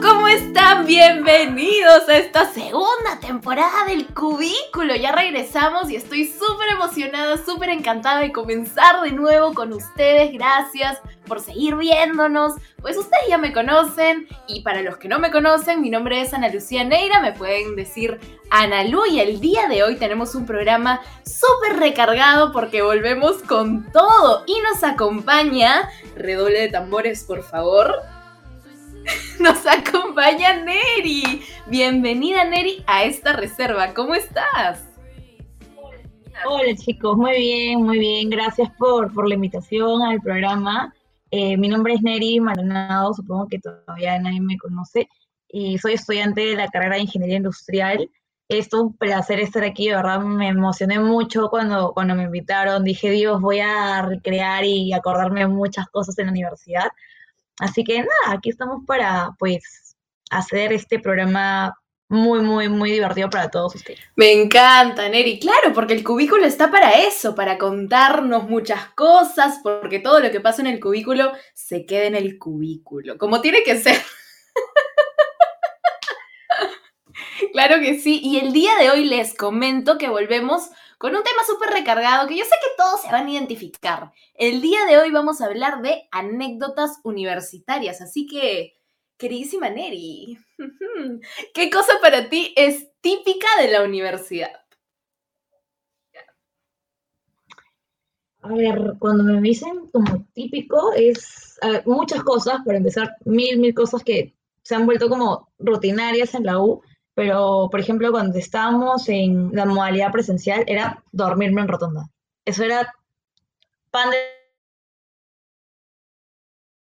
¿cómo están? Bienvenidos a esta segunda temporada del Cubículo. Ya regresamos y estoy súper emocionada, súper encantada de comenzar de nuevo con ustedes. Gracias por seguir viéndonos. Pues ustedes ya me conocen y para los que no me conocen, mi nombre es Ana Lucía Neira, me pueden decir Ana Lu y el día de hoy tenemos un programa súper recargado porque volvemos con todo y nos acompaña, redoble de tambores por favor, nos acompaña Neri. Bienvenida Neri a esta reserva, ¿cómo estás? Hola chicos, muy bien, muy bien. Gracias por, por la invitación al programa. Eh, mi nombre es Neri Maldonado, supongo que todavía nadie me conoce, y soy estudiante de la carrera de Ingeniería Industrial. Es un placer estar aquí, de verdad me emocioné mucho cuando, cuando me invitaron. Dije, Dios, voy a recrear y acordarme muchas cosas en la universidad. Así que nada, aquí estamos para pues hacer este programa muy, muy, muy divertido para todos ustedes. Me encanta, Neri. Claro, porque el cubículo está para eso, para contarnos muchas cosas, porque todo lo que pasa en el cubículo se queda en el cubículo, como tiene que ser. claro que sí. Y el día de hoy les comento que volvemos con un tema súper recargado que yo sé que todos se van a identificar. El día de hoy vamos a hablar de anécdotas universitarias, así que Queridísima Neri, ¿qué cosa para ti es típica de la universidad? A ver, cuando me dicen como típico es muchas cosas, para empezar, mil, mil cosas que se han vuelto como rutinarias en la U, pero por ejemplo cuando estábamos en la modalidad presencial era dormirme en rotonda. Eso era pan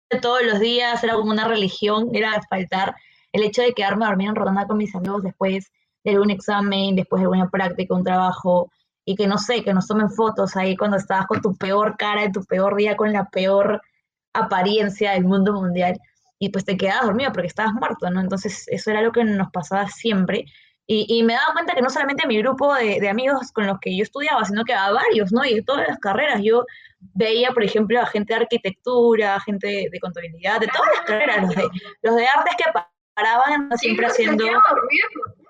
de todos los días, era como una religión, era faltar el hecho de quedarme dormir en rotonda con mis amigos después de algún examen, después de alguna práctica, un trabajo, y que no sé, que nos tomen fotos ahí cuando estabas con tu peor cara, en tu peor día, con la peor apariencia del mundo mundial, y pues te quedabas dormido porque estabas muerto, ¿no? Entonces eso era lo que nos pasaba siempre. Y, y me daba cuenta que no solamente a mi grupo de, de, amigos con los que yo estudiaba, sino que a varios, ¿no? Y de todas las carreras. Yo veía, por ejemplo, a gente de arquitectura, gente de, contabilidad, de todas las carreras, los de, los de artes que paraban siempre haciendo...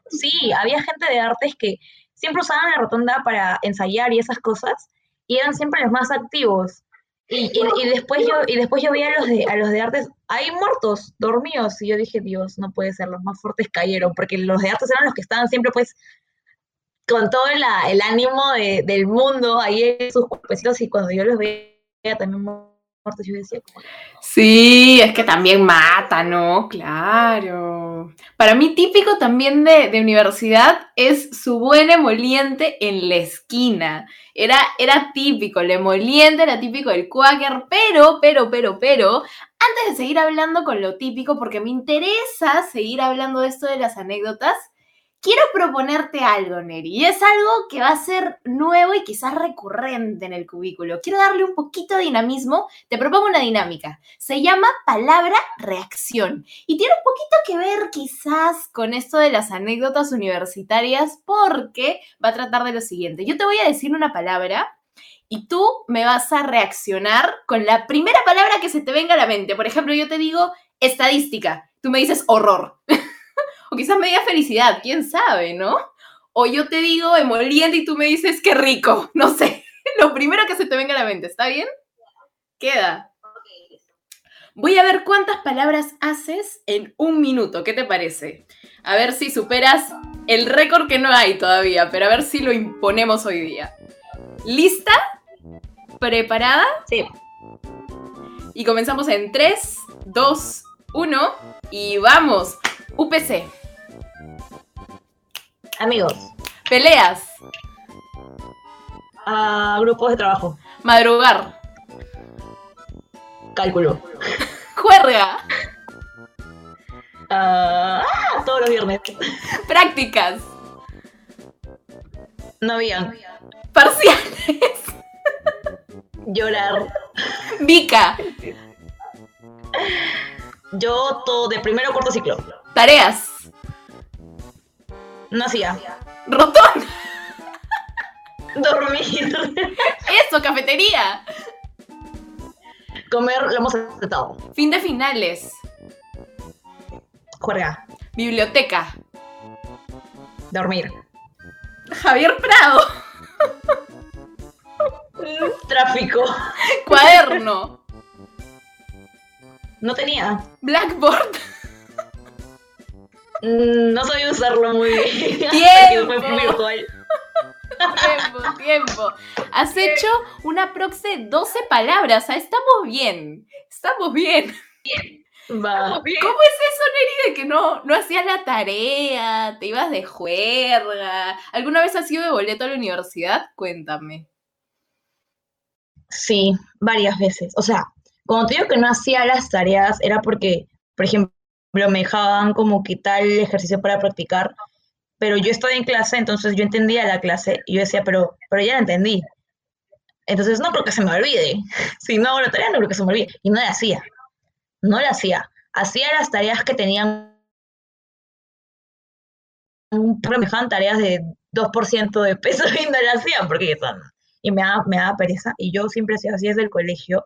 Sí, había gente de artes que siempre usaban la rotonda para ensayar y esas cosas, y eran siempre los más activos. Y, y, después yo y después yo veía a los de a los de artes ahí muertos dormidos y yo dije Dios no puede ser los más fuertes cayeron porque los de artes eran los que estaban siempre pues con todo el ánimo de, del mundo ahí en sus cuerpecitos y cuando yo los veía también muertos, yo decía Sí, es que también mata, ¿no? Claro. Para mí típico también de, de, universidad es su buen emoliente en la esquina. Era, era típico, el emoliente era típico del quaker, pero, pero, pero, pero, antes de seguir hablando con lo típico, porque me interesa seguir hablando de esto de las anécdotas, quiero proponerte algo, Neri, y es algo que va a ser nuevo y quizás recurrente en el cubículo. Quiero darle un poquito de dinamismo. Te propongo una dinámica. Se llama palabra reacción y tiene un poquito que ver quizás con esto de las anécdotas universitarias porque va a tratar de lo siguiente. Yo te voy a decir una palabra y tú me vas a reaccionar con la primera palabra que se te venga a la mente. Por ejemplo, yo te digo estadística, tú me dices horror. O quizás me diga felicidad, quién sabe, ¿no? O yo te digo emoliente y tú me dices qué rico, no sé. Lo primero que se te venga a la mente, ¿está bien? Queda. Voy a ver cuántas palabras haces en un minuto, ¿qué te parece? A ver si superas el récord que no hay todavía, pero a ver si lo imponemos hoy día. ¿Lista? ¿Preparada? Sí. Y comenzamos en 3, 2, 1 y vamos. UPC. Amigos. Peleas. Uh, grupos de trabajo. Madrugar. Cálculo. Juerga. Uh, todos los viernes. Prácticas. No había. Parciales. Llorar. Vica. Yo todo de primero cuarto ciclo. Tareas. No hacía. Rotón. Dormir. Eso, cafetería. Comer lo hemos aceptado. Fin de finales. Juerga. Biblioteca. Dormir. Javier Prado. Tráfico. Cuaderno. No tenía. Blackboard. Mm, No sabía usarlo muy bien. Tiempo. Virtual. Tiempo, tiempo. Has hecho una proxy de 12 palabras. Ah, Estamos bien. Estamos bien. Va. ¿Cómo es eso, Neri, de que no, no hacías la tarea? ¿Te ibas de juerga? ¿Alguna vez has ido de boleto a la universidad? Cuéntame. Sí, varias veces. O sea, cuando te digo que no hacía las tareas era porque, por ejemplo, me dejaban como que tal ejercicio para practicar, pero yo estaba en clase, entonces yo entendía la clase y yo decía, pero, pero ya la entendí. Entonces no creo que se me olvide. Si no hago la tarea, no creo que se me olvide. Y no la hacía. No la hacía. Hacía las tareas que tenían un tareas de 2% de peso y no la hacía porque son y me daba, me daba pereza. Y yo siempre hacía así desde el colegio.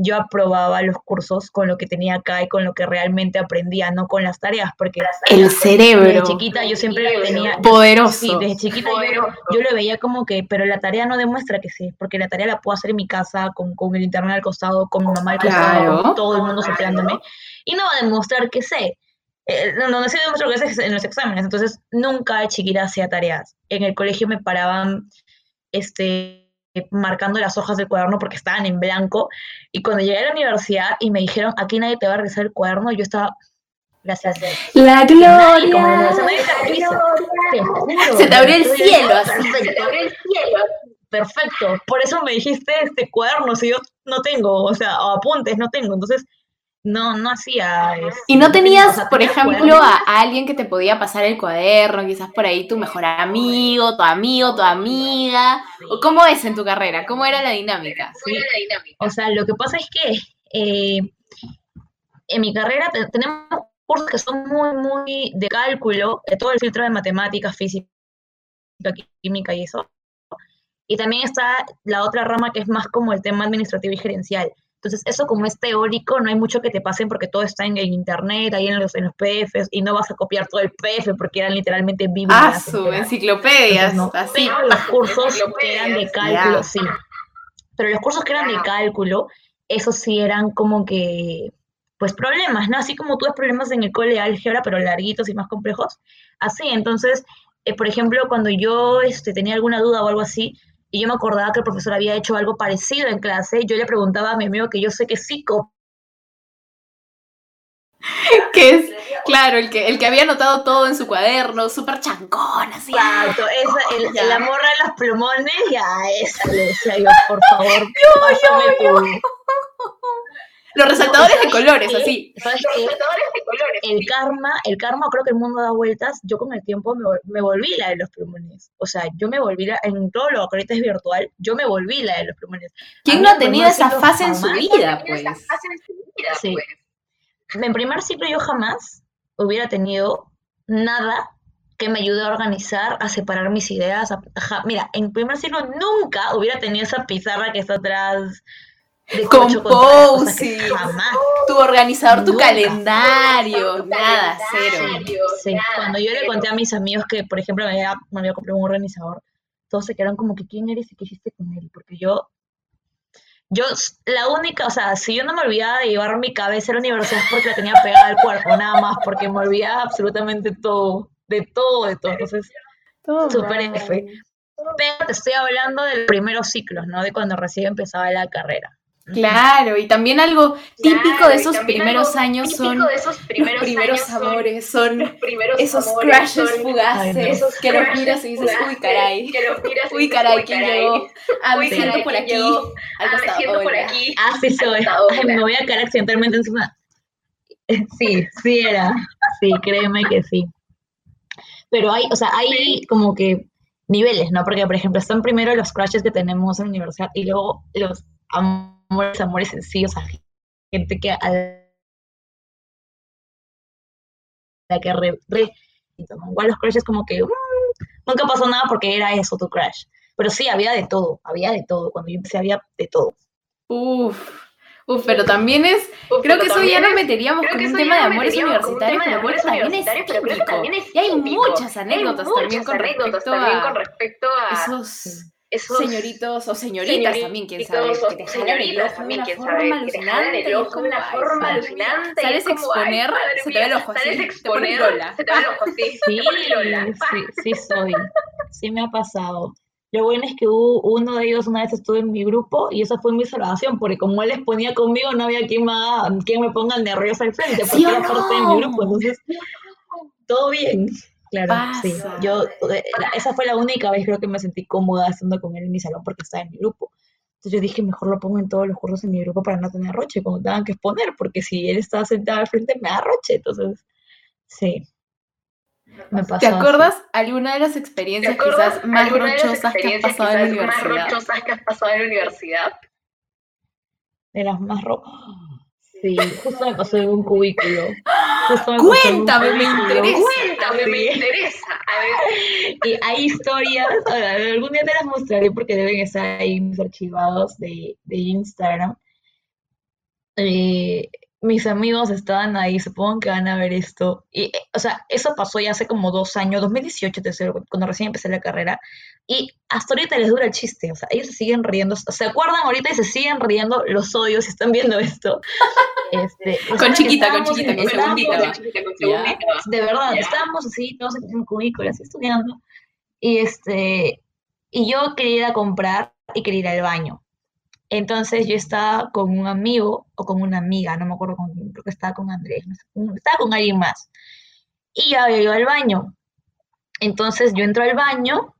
Yo aprobaba los cursos con lo que tenía acá y con lo que realmente aprendía, no con las tareas, porque El desde cerebro. chiquita yo siempre tenía... Poderoso. Sí, desde chiquita yo, yo lo veía como que, pero la tarea no demuestra que sí, porque la tarea la puedo hacer en mi casa, con, con el internet al costado, con mi mamá al costado, Claro. con todo el mundo soplándome, y no va a demostrar que sé. Eh, no, no, no sí demuestro que sé es en los exámenes, entonces nunca de chiquita hacía tareas. En el colegio me paraban este, marcando las hojas del cuaderno porque estaban en blanco, y cuando llegué a la universidad y me dijeron, aquí nadie te va a revisar el cuaderno, yo estaba, gracias. La Nadie, como gloria. se la risa, te juro. Se te abrió el Yo decía, cielo, así. Perfecto, perfecto. Por eso me dijiste este cuaderno, si yo no tengo, o sea, o apuntes no tengo, entonces no, no hacía eso. ¿Y no tenía- tenías, o sea, por ejemplo, a, a alguien que te podía pasar el cuaderno? Quizás por ahí tu mejor amigo, tu amigo, tu amiga. ¿O cómo es en tu carrera? ¿Cómo era la dinámica? Sí. O sea, lo que pasa es que eh, en mi carrera te- tenemos cursos que son muy, muy de cálculo, de todo el filtro de matemáticas, física, química y eso. Y también está la otra rama que es más como el tema administrativo y gerencial. Entonces, eso como es teórico, no hay mucho que te pasen porque todo está en el internet, ahí en los, en los PDFs, y no vas a copiar todo el PDF porque eran literalmente Ah, su enteras. enciclopedias, no. así. Pero los cursos que eran de cálculo, sí. Pero los cursos que eran de cálculo, esos sí eran como que, pues problemas, ¿no? Así como tú ves problemas en el cole de álgebra, pero larguitos y más complejos. Así, entonces, eh, por ejemplo, cuando yo este, tenía alguna duda o algo así, y yo me acordaba que el profesor había hecho algo parecido en clase, yo le preguntaba a mi amigo que yo sé que sí copió Que es, claro, el que, el que había anotado todo en su cuaderno, súper chancón, así. Exacto, esa, el, Ya. la morra de los plumones, ya, esa le decía yo, por favor, pásame tu... Los resaltadores de ¿Sabes colores, qué? así. ¿Sabes qué? El karma, el karma, creo que el mundo da vueltas. Yo con el tiempo me, me volví la de los plumones. O sea, yo me volví la, en todo lo que ahorita es virtual, yo me volví la de los plumones. ¿Quién no ha en tenido primer esa fase en su vida, pues? Sí. En primer ciclo yo jamás hubiera tenido nada que me ayude a organizar, a separar mis ideas. a- ja- mira, en primer ciclo nunca hubiera tenido esa pizarra que está atrás Con jamás. Tu organizador, tu Nunca. calendario, nada, cero. Sí, cuando yo le conté a mis amigos que, por ejemplo, me había, me había comprado un organizador, todos se quedaron como que, ¿quién eres y qué hiciste con él? Porque yo, yo, la única, o sea, si yo no me olvidaba de llevar mi cabeza a la universidad es porque la tenía pegada al cuerpo, nada más, porque me olvidaba absolutamente todo, de todo, de todo. Entonces, mal. F. pero te estoy hablando de los primeros ciclos, ¿no? De cuando recién empezaba la carrera. Claro, y también algo típico Claro, de esos primeros años son de esos primeros, los primeros años son amores, son los primeros esos amores, crashes son fugaces, esos que los miras y dices, uy, caray, que los miras y uy, caray, ¿quién llegó? Ah, me siento por ¿quién aquí, Ah, me siento por aquí. Soy. Hasta ahora. Ay, me voy a caer accidentalmente encima. Sí, sí era. Sí, créeme que sí. Pero hay, o sea, hay como que niveles, ¿no? Porque, por ejemplo, están primero los crashes que tenemos en la universidad y luego los amores, amores sencillos, a gente que a la que re, re- igual los crashes como que mm, nunca pasó nada porque era eso tu crash. Pero sí, había de todo, había de todo. Cuando yo empecé había de todo. Uf, Uf, pero también es, creo que eso ya nos meteríamos con un tema de amores universitarios, pero creo que también es típico. Y hay muchas anécdotas también con respecto a esos esos señoritos o señoritas también, quién sabe, que te jalan el ojo de una forma alucinante, de una forma alucinante. Sales a exponer, se te ve el ojo así, sales exponer, se te ve el ojo así, sí, sí, sí soy, sí me ha pasado. Lo bueno es que hubo uno de ellos una vez estuvo en mi grupo y esa fue mi salvación, porque como él exponía conmigo, no había quien me, quien me ponga nerviosa al frente, porque era parte de mi grupo, entonces todo bien. Claro, sí. Yo, eh, esa fue la única vez creo que me sentí cómoda estando con él en mi salón porque estaba en mi grupo. Entonces yo dije, mejor lo pongo en todos los cursos en mi grupo para no tener roche cuando tengan que exponer, porque si él estaba sentado al frente me da roche. Entonces, sí. Me pasó ¿Te acuerdas alguna de las experiencias quizás más rochosas que has pasado en la universidad? Más rochosas que has pasado en la universidad? De las más rojas Sí, justo me pasó en un cubículo. Cuéntame, me interesa. Cuéntame, me interesa. A ver. Y hay historias, algún día te las mostraré porque deben estar ahí mis archivados de, de Instagram. Eh, mis amigos estaban ahí, supongo que van a ver esto. Y, eh, o sea, eso pasó ya hace como dos años, 2018, cuando recién empecé la carrera. Y hasta ahorita les dura el chiste, o sea, ellos se siguen riendo, se acuerdan ahorita y se siguen riendo los odios si están viendo esto. Este, con, chiquita, con chiquita, con segundita, con chiquita, con segundita. De verdad, estábamos así, todos en así estudiando. Y, este, y yo quería ir a comprar y quería ir al baño. Entonces yo estaba con un amigo o con una amiga, no me acuerdo con quién, creo que estaba con Andrés, estaba con alguien más. Y ya había ido al baño. Entonces yo entro al baño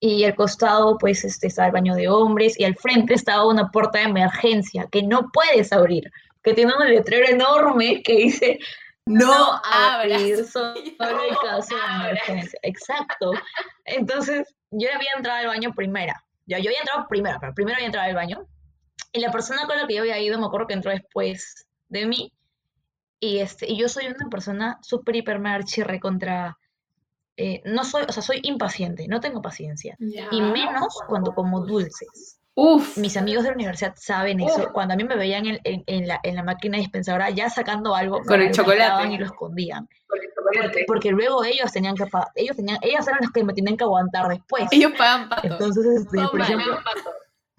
y al costado pues este, estaba el baño de hombres y al frente estaba una puerta de emergencia que no puedes abrir, que tiene un letrero enorme que dice no, abrir, solo en caso de emergencia. Exacto. Entonces yo había entrado al baño primera. Yo, yo había entrado primero, pero primero había entrado al baño y la persona con la que yo había ido, me acuerdo que entró después de mí. Y, este, y yo soy una persona súper, hiper, chirre contra... Eh, no soy, o sea, soy impaciente, no tengo paciencia. Y menos cuando como dulces. Uf. Mis amigos de la universidad saben eso. Cuando a mí me veían en, en, la, en la, máquina dispensadora ya sacando algo, con el chocolate y lo escondían. Porque, porque, luego ellos tenían que ellos tenían, ellas eran las que me tenían que aguantar después. Ellos pagan pato. Entonces, este, por ejemplo,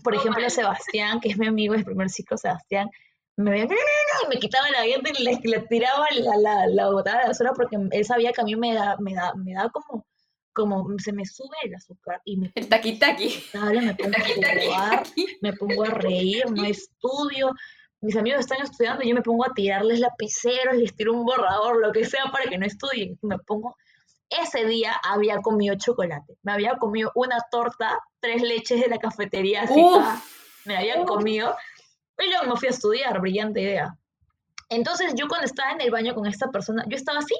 por ejemplo, Sebastián, que es mi amigo del primer ciclo, Sebastián, me veía, y me quitaba la diente y le, tiraba la, la, la botada de basura porque él sabía que a mí me da, me da, me da como, como se me sube el azúcar y me el taqui me pongo a jugar, me pongo a reír, no estudio. Mis amigos están estudiando y yo me pongo a tirarles lapiceros, les tiro un borrador, lo que sea para que no estudien. Me pongo ese día había comido chocolate. Me había comido una torta, tres leches de la cafetería, así me habían comido. Y luego me fui a estudiar, brillante idea. Entonces yo cuando estaba en el baño con esta persona, yo estaba así,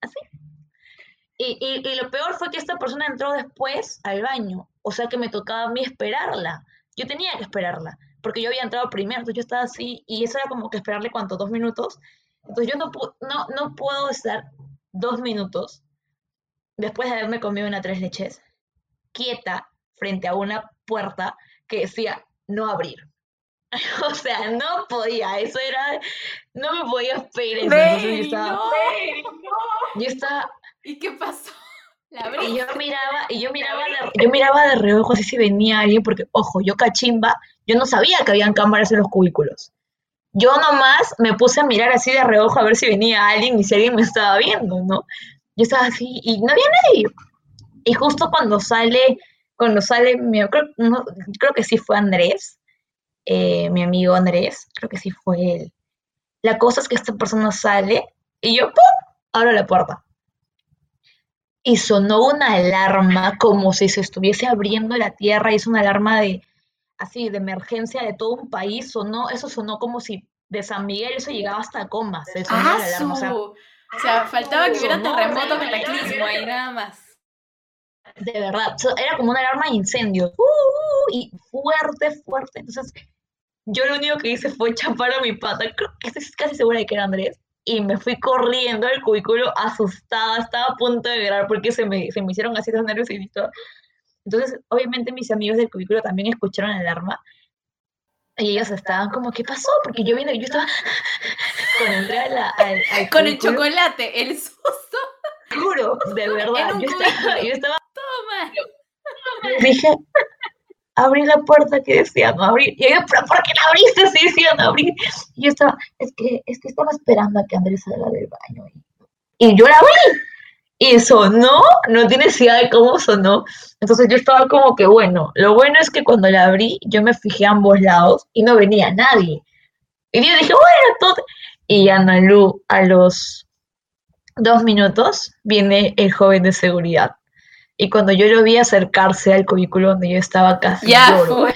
así. Y, y, lo peor fue que esta persona entró después al baño, o sea que me tocaba a mí esperarla. Yo tenía que esperarla, porque yo había entrado primero, entonces yo estaba así, y eso era como que esperarle cuánto, dos minutos. Entonces yo no, no, no puedo estar dos minutos, después de haberme comido una tres leches, quieta frente a una puerta que decía no abrir. o sea, no podía, eso era, no me podía esperar. yo estaba, yo estaba, ¿Y qué pasó? y yo miraba, y yo miraba, de, yo miraba de reojo así si venía alguien, porque, ojo, yo cachimba, yo no sabía que habían cámaras en los cubículos. Yo nomás me puse a mirar así de reojo a ver si venía alguien y si alguien me estaba viendo, ¿no? Yo estaba así y no había nadie. Y justo cuando sale, cuando sale, mi, creo, que sí fue Andrés, eh, mi amigo Andrés, creo que sí fue él. La cosa es que esta persona sale y yo, ¡pum!, abro la puerta. Y sonó una alarma como si se estuviese abriendo la tierra, hizo una alarma de, así de emergencia de todo un país, sonó, eso sonó como si de San Miguel eso llegaba hasta Comas. Ah, o, sea, faltaba que hubiera terremoto, cataclismo ahí nada más. De verdad, era como una alarma de incendio. Uh, uh, y fuerte, fuerte. Entonces, yo lo único que hice fue chapar a mi pata. Creo que estoy casi segura de que era Andrés. Y me fui corriendo al cubículo asustada. Estaba a punto de llorar porque se me, se me hicieron así los nervios y todo. Entonces, obviamente mis amigos del cubículo también escucharon la alarma. Y ellos estaban como, ¿qué pasó? Porque yo vine, yo estaba con entré a la, al, al Con el chocolate, el susto. juro, de verdad. Yo estaba, cubículo. yo estaba Toma. dije, abrí la puerta que decía no abrir. Y yo, ¿pero por qué la abriste? Sí, decía no abrir. Y yo estaba, es que, es que estaba esperando a que Andrés salga del baño. Y, y yo la abrí. Y sonó, no tienes idea de cómo sonó. Entonces yo estaba como que, bueno, lo bueno es que cuando la abrí, yo me fijé a ambos lados y no venía nadie. Y yo dije, bueno, todo. Y Ana Lu, a los dos minutos, viene el joven de seguridad. Y cuando yo lo vi acercarse al cubículo donde yo estaba casi Ya lloro.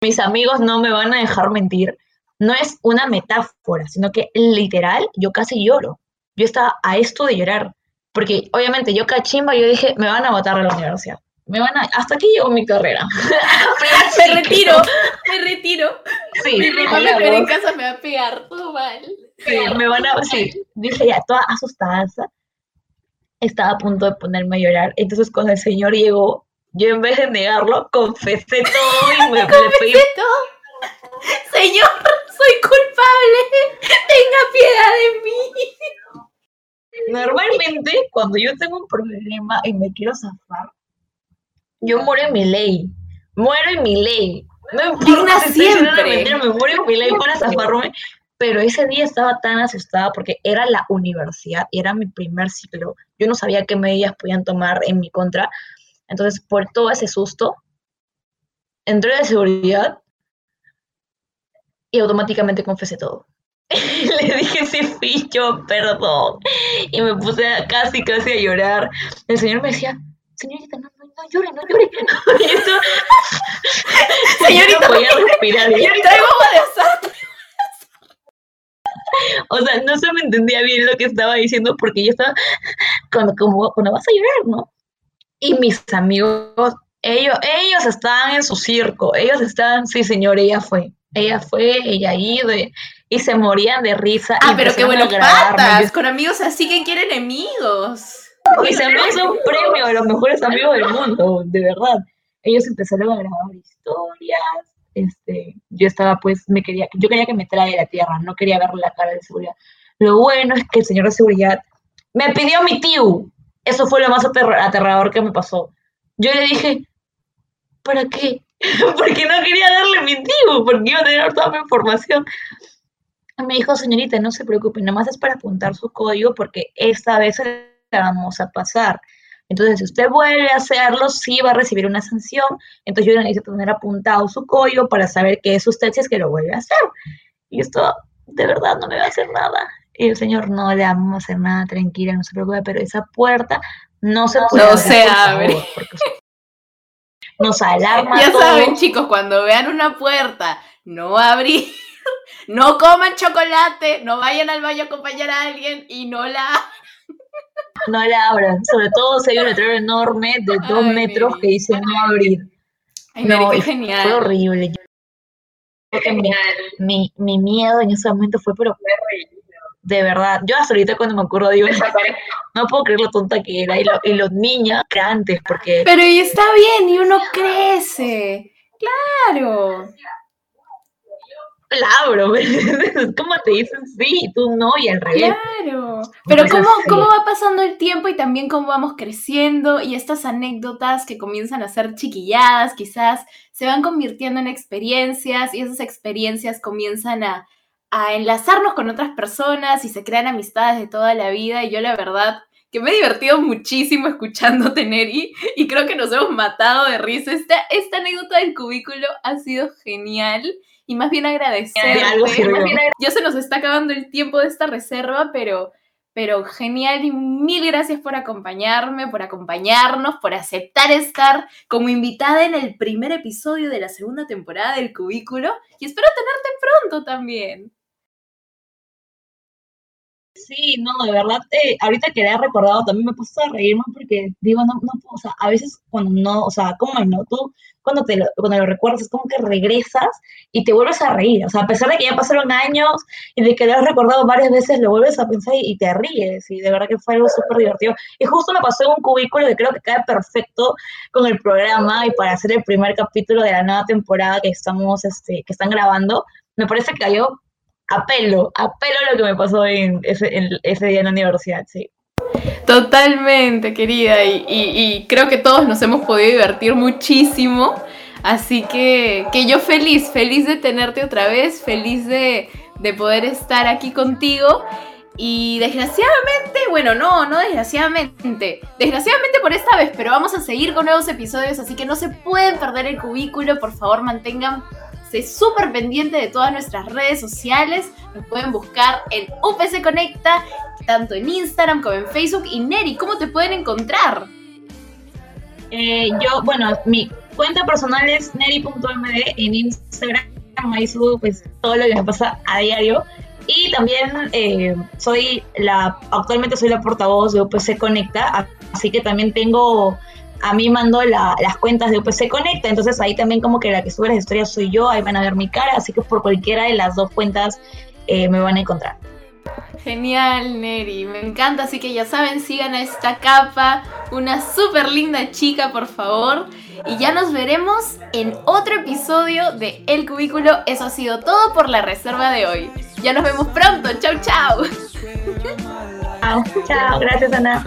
Mis amigos no me van a dejar mentir. No es una metáfora, sino que literal yo casi lloro. Yo estaba a esto de llorar. Porque obviamente yo cachimba, yo dije, me van a botar de la universidad. Me van a... Hasta aquí llegó mi carrera. Me retiro, me retiro. Sí, Mi mamá me espera en casa, me va a pegar todo mal. Sí, me van a, sí, dije ya, toda asustada, estaba a punto de ponerme a llorar. Entonces cuando el señor llegó, yo en vez de negarlo, confesé todo y me, le pedí todo. Señor, soy culpable. Tenga piedad de mí. Normalmente, cuando yo tengo un problema y me quiero zafar, yo muero en mi ley. Muero en mi ley. No importa si siempre. mentira, me muero en mi ley para zafarme. Pero ese día estaba tan asustada porque era la universidad y era mi primer ciclo. Yo no sabía qué medidas podían tomar en mi contra. Entonces, por todo ese susto, entré de seguridad y automáticamente confesé todo. Le dije, sí, fui yo, perdón. Y me puse a- casi, casi a llorar. El señor me decía, señorita, no, no, no llore, no llore. Y yo, Señorita, no podía respirar. Agua de azar. O sea, no se me entendía bien lo que estaba diciendo porque yo estaba cuando, como, cuando vas a llorar, ¿no? Y mis amigos, ellos, ellos estaban en su circo, ellos estaban, sí, señor, ella fue, ella fue, ella ha ido, y, se morían de risa. Ah, pero qué grabarme, patas. Con amigos así que quieren enemigos. Y se me hizo un premio de los mejores amigos del mundo, de verdad. Ellos empezaron a grabar historias. Este, yo estaba pues, me quería, yo quería que me traiga la tierra, no quería ver la cara de seguridad. Lo bueno es que el señor de seguridad me pidió mi tío. Eso fue lo más aterra- aterrador que me pasó. Yo le dije, ¿para qué? porque no quería darle mi tío, porque iba a tener toda mi información. Me dijo, señorita, no se preocupe, nada más es para apuntar su código porque esta vez la vamos a pasar. Entonces, si usted vuelve a hacerlo, sí va a recibir una sanción. Entonces, yo necesito tener apuntado su código para saber que es usted si es que lo vuelve a hacer. Y esto, de verdad, no me va a hacer nada. Y el señor, no le vamos a hacer nada, tranquila, no se preocupe, pero esa puerta no se puede No abrir, se abre. favor, porque nos alarma Ya todo. saben, chicos, cuando vean una puerta, no abrir, no coman chocolate, no vayan al baño a acompañar a alguien y no la no la abran, sobre todo si hay un letrero enorme de dos Ay, metros que dice no abrir. Ay, No, qué genial. Fue horrible. Yo creo que mi, mi, mi miedo en ese momento fue, pero de verdad, yo hasta ahorita cuando me acuerdo digo, no puedo creer lo tonta que era, y, lo- y los niños que antes, porque Pero y está bien, y uno crece. Claro. La abro, ¿cómo te dicen sí, tú no, y al revés? Claro. Pero cómo, cómo va pasando el tiempo y también cómo vamos creciendo y estas anécdotas que comienzan a ser chiquilladas, quizás se van convirtiendo en experiencias y esas experiencias comienzan a, a enlazarnos con otras personas y se crean amistades de toda la vida y yo la verdad que me he divertido muchísimo escuchándote, Neri, y creo que nos hemos matado de risa. Esta, esta anécdota del cubículo ha sido genial y más bien bien ya se nos está acabando el tiempo de esta reserva, pero, pero genial y mil gracias por acompañarme, por acompañarnos, por aceptar estar como invitada en el primer episodio de la segunda temporada del Cubículo y espero tenerte pronto también. Sí, no, de verdad, eh, ahorita que le he recordado también me puse a reírme porque digo, no, no, o sea, a veces cuando no, o sea, ¿cómo es, no? Tú cuando, te lo, cuando lo recuerdas es como que regresas y te vuelves a reír, o sea, a pesar de que ya pasaron años y de que lo has recordado varias veces, lo vuelves a pensar y, te ríes y de verdad que fue algo súper divertido. Y justo me pasó en un cubículo que creo que cae perfecto con el programa y para hacer el primer capítulo de la nueva temporada que estamos, este, que están grabando, me parece que cayó apelo, apelo a lo que me pasó en ese, día en la universidad, sí. Totalmente, querida, y, creo que todos nos hemos podido divertir muchísimo, así que, que yo feliz, feliz de tenerte otra vez, feliz de, de poder estar aquí contigo. Y desgraciadamente, bueno, no, no desgraciadamente, desgraciadamente por esta vez, pero vamos a seguir con nuevos episodios, así que no se pueden perder el cubículo, por favor mantengan súper pendiente de todas nuestras redes sociales. Nos pueden buscar en UPC Conecta, tanto en Instagram como en Facebook. Y Neri, ¿cómo te pueden encontrar? Eh, yo, bueno, mi cuenta personal es neri.md en Instagram. Ahí subo pues todo lo que me pasa a diario. Y también eh, soy la, actualmente soy la portavoz de UPC Conecta, así que también tengo a mí mando las cuentas de UPC Conecta, entonces ahí también como que la que sube las historias soy yo, ahí van a ver mi cara, así que por cualquiera de las dos cuentas eh, me van a encontrar. Genial, Neri, me encanta, así que ya saben, sigan a esta capa, una súper linda chica, por favor. Y ya nos veremos en otro episodio de El Cubículo. Eso ha sido todo por la reserva de hoy. Ya nos vemos pronto, chau chau. Chao, chao, gracias Ana.